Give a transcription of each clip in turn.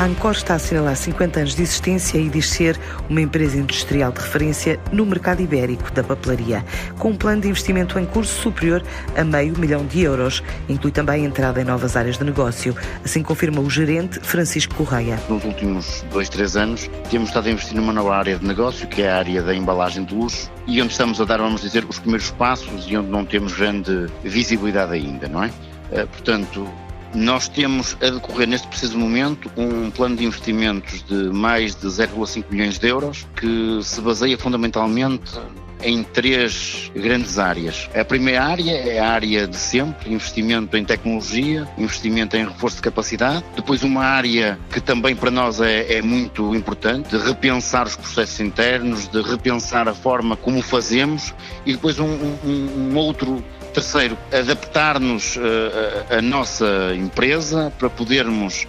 A Ancor está a assinalar 50 anos de existência e diz ser uma empresa industrial de referência no mercado ibérico da papelaria, com um plano de investimento em curso superior a meio milhão de euros. Inclui também a entrada em novas áreas de negócio, assim confirma o gerente Francisco Correia. Nos últimos dois, três anos, temos estado a investir numa nova área de negócio, que é a área da embalagem de luxo, e onde estamos a dar, vamos dizer, os primeiros passos e onde não temos grande visibilidade ainda, não é? Eh, portanto, nós temos a decorrer neste preciso momento um plano de investimentos de mais de 0,5 milhões de euros que se baseia fundamentalmente em três grandes áreas. A primeira área é a área de sempre, investimento em tecnologia, investimento em reforço de capacidade. Depois uma área que também para nós é, é muito importante, de repensar os processos internos, de repensar a forma como fazemos e depois um, um, um outro Terceiro, adaptar-nos uh, a nossa empresa para podermos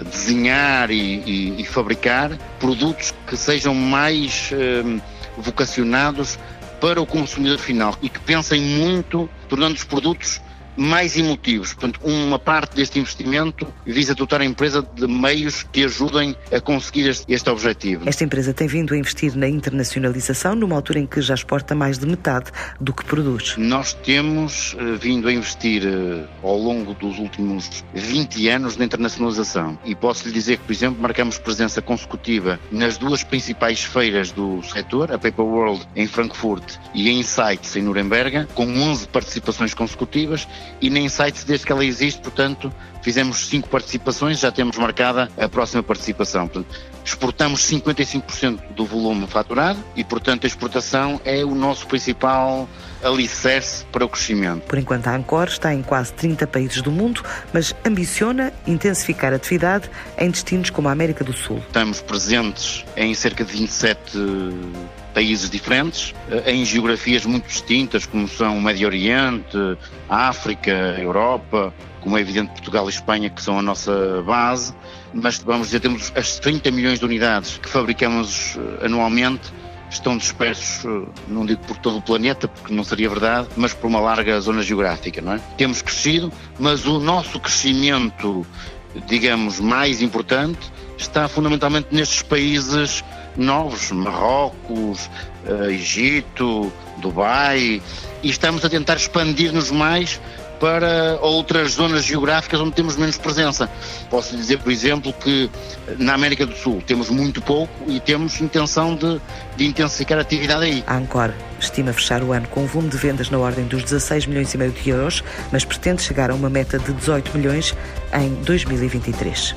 desenhar e, e, e fabricar produtos que sejam mais uh, vocacionados para o consumidor final e que pensem muito, tornando os produtos mais emotivos. Portanto, uma parte deste investimento visa dotar a empresa de meios que ajudem a conseguir este, este, objetivo. Esta empresa tem vindo a investir na internacionalização numa altura em que já exporta mais de metade do que produz. Nós temos uh, vindo a investir uh, ao longo dos últimos 20 anos na internacionalização e posso lhe dizer que, por exemplo, marcamos presença consecutiva nas duas principais feiras do setor, a Paper World em Frankfurt e a Insights em Nuremberg, com 11 participações consecutivas e na Insights, desde que ela existe, portanto, fizemos cinco participações, já temos marcada a próxima participação. Portanto, exportamos 55% do volume faturado e, portanto, a exportação é o nosso principal alicerce para o crescimento. Por enquanto, a Ancor está em quase 30 países do mundo, mas ambiciona intensificar a atividade em destinos como a América do Sul. Estamos presentes em cerca de 27 países diferentes, eh, em geografias muito distintas, como são o Médio Oriente, África, Europa, como é evidente Portugal e Espanha, que são a nossa base, mas vamos dizer, temos as 30 milhões de unidades que fabricamos eh, anualmente, estão dispersos, eh, não digo por todo o planeta, porque não seria verdade, mas por uma larga zona geográfica, não é? Temos crescido, mas o nosso crescimento, digamos, mais importante está fundamentalmente nestes países novos, Marrocos, uh, Egito, Dubai, e estamos a tentar expandir-nos mais para outras zonas geográficas onde temos menos presença. Posso dizer, por exemplo, que na América do Sul temos muito pouco e temos intenção de, de intensificar a atividade aí. A Ancor estima fechar o ano com um volume de vendas na ordem dos 16 milhões e meio de euros, mas pretende chegar a uma meta de 18 milhões em 2023.